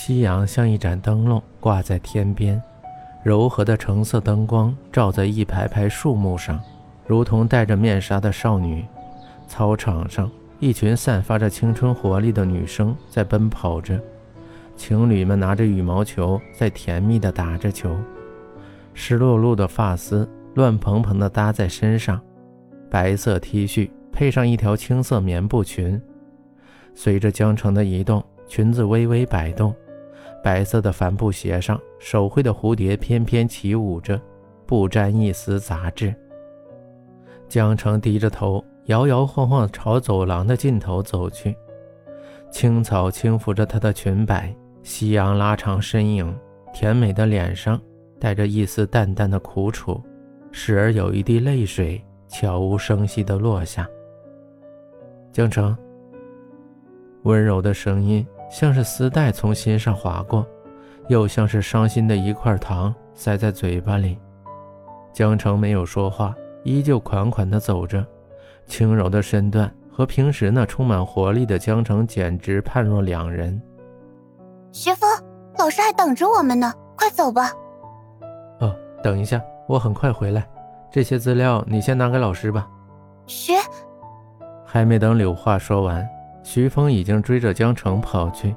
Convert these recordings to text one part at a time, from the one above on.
夕阳像一盏灯笼挂在天边，柔和的橙色灯光照在一排排树木上，如同戴着面纱的少女。操场上，一群散发着青春活力的女生在奔跑着，情侣们拿着羽毛球在甜蜜地打着球，湿漉漉的发丝乱蓬蓬地搭在身上，白色 T 恤配上一条青色棉布裙，随着江城的移动。裙子微微摆动，白色的帆布鞋上手绘的蝴蝶翩翩起舞着，不沾一丝杂质。江城低着头，摇摇晃晃朝走廊的尽头走去，青草轻拂着她的裙摆，夕阳拉长身影，甜美的脸上带着一丝淡淡的苦楚，时而有一滴泪水悄无声息地落下。江城，温柔的声音。像是丝带从心上划过，又像是伤心的一块糖塞在嘴巴里。江城没有说话，依旧款款地走着，轻柔的身段和平时那充满活力的江城简直判若两人。学峰，老师还等着我们呢，快走吧。哦，等一下，我很快回来。这些资料你先拿给老师吧。学，还没等柳话说完。徐峰已经追着江城跑去，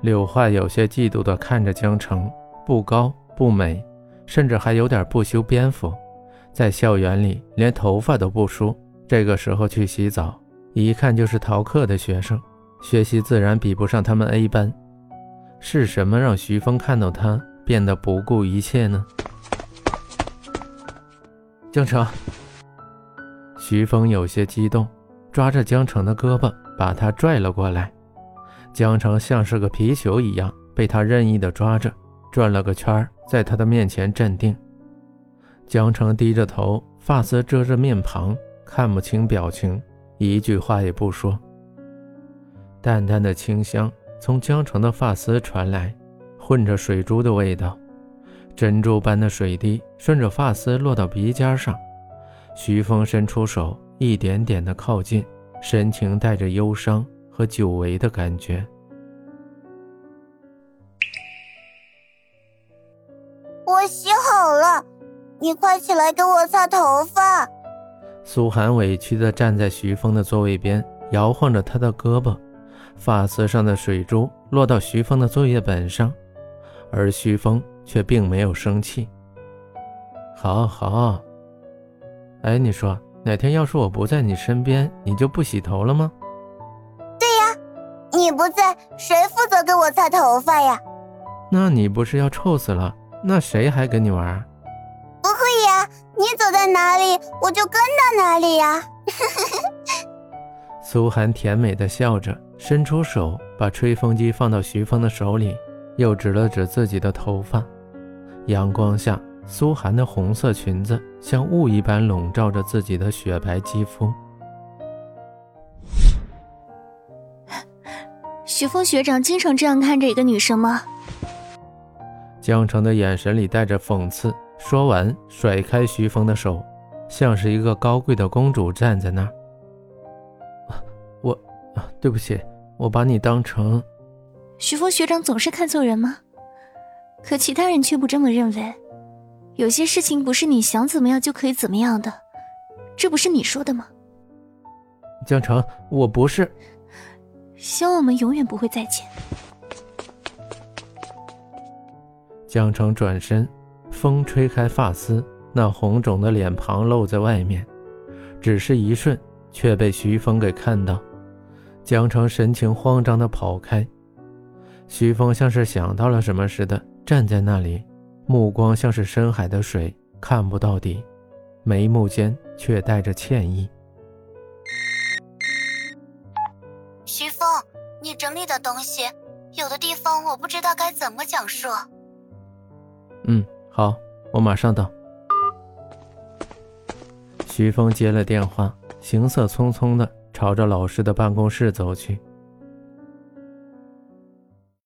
柳画有些嫉妒地看着江城，不高不美，甚至还有点不修边幅，在校园里连头发都不梳，这个时候去洗澡，一看就是逃课的学生，学习自然比不上他们 A 班。是什么让徐峰看到他变得不顾一切呢？江城，徐峰有些激动，抓着江城的胳膊。把他拽了过来，江城像是个皮球一样被他任意的抓着，转了个圈在他的面前镇定。江城低着头，发丝遮着面庞，看不清表情，一句话也不说。淡淡的清香从江城的发丝传来，混着水珠的味道，珍珠般的水滴顺着发丝落到鼻尖上。徐峰伸出手，一点点的靠近。神情带着忧伤和久违的感觉。我洗好了，你快起来给我擦头发。苏寒委屈的站在徐峰的座位边，摇晃着他的胳膊，发丝上的水珠落到徐峰的作业本上，而徐峰却并没有生气。好好，哎，你说。哪天要是我不在你身边，你就不洗头了吗？对呀，你不在，谁负责给我擦头发呀？那你不是要臭死了？那谁还跟你玩？不会呀，你走在哪里，我就跟到哪里呀。苏寒甜美的笑着，伸出手把吹风机放到徐峰的手里，又指了指自己的头发，阳光下。苏寒的红色裙子像雾一般笼罩着自己的雪白肌肤。徐峰学长经常这样看着一个女生吗？江澄的眼神里带着讽刺，说完甩开徐峰的手，像是一个高贵的公主站在那儿。我，对不起，我把你当成……徐峰学长总是看错人吗？可其他人却不这么认为。有些事情不是你想怎么样就可以怎么样的，这不是你说的吗？江城，我不是。希望我们永远不会再见。江城转身，风吹开发丝，那红肿的脸庞露在外面，只是一瞬，却被徐峰给看到。江城神情慌张的跑开，徐峰像是想到了什么似的，站在那里。目光像是深海的水，看不到底，眉目间却带着歉意。徐峰，你整理的东西，有的地方我不知道该怎么讲述。嗯，好，我马上到。徐峰接了电话，行色匆匆的朝着老师的办公室走去。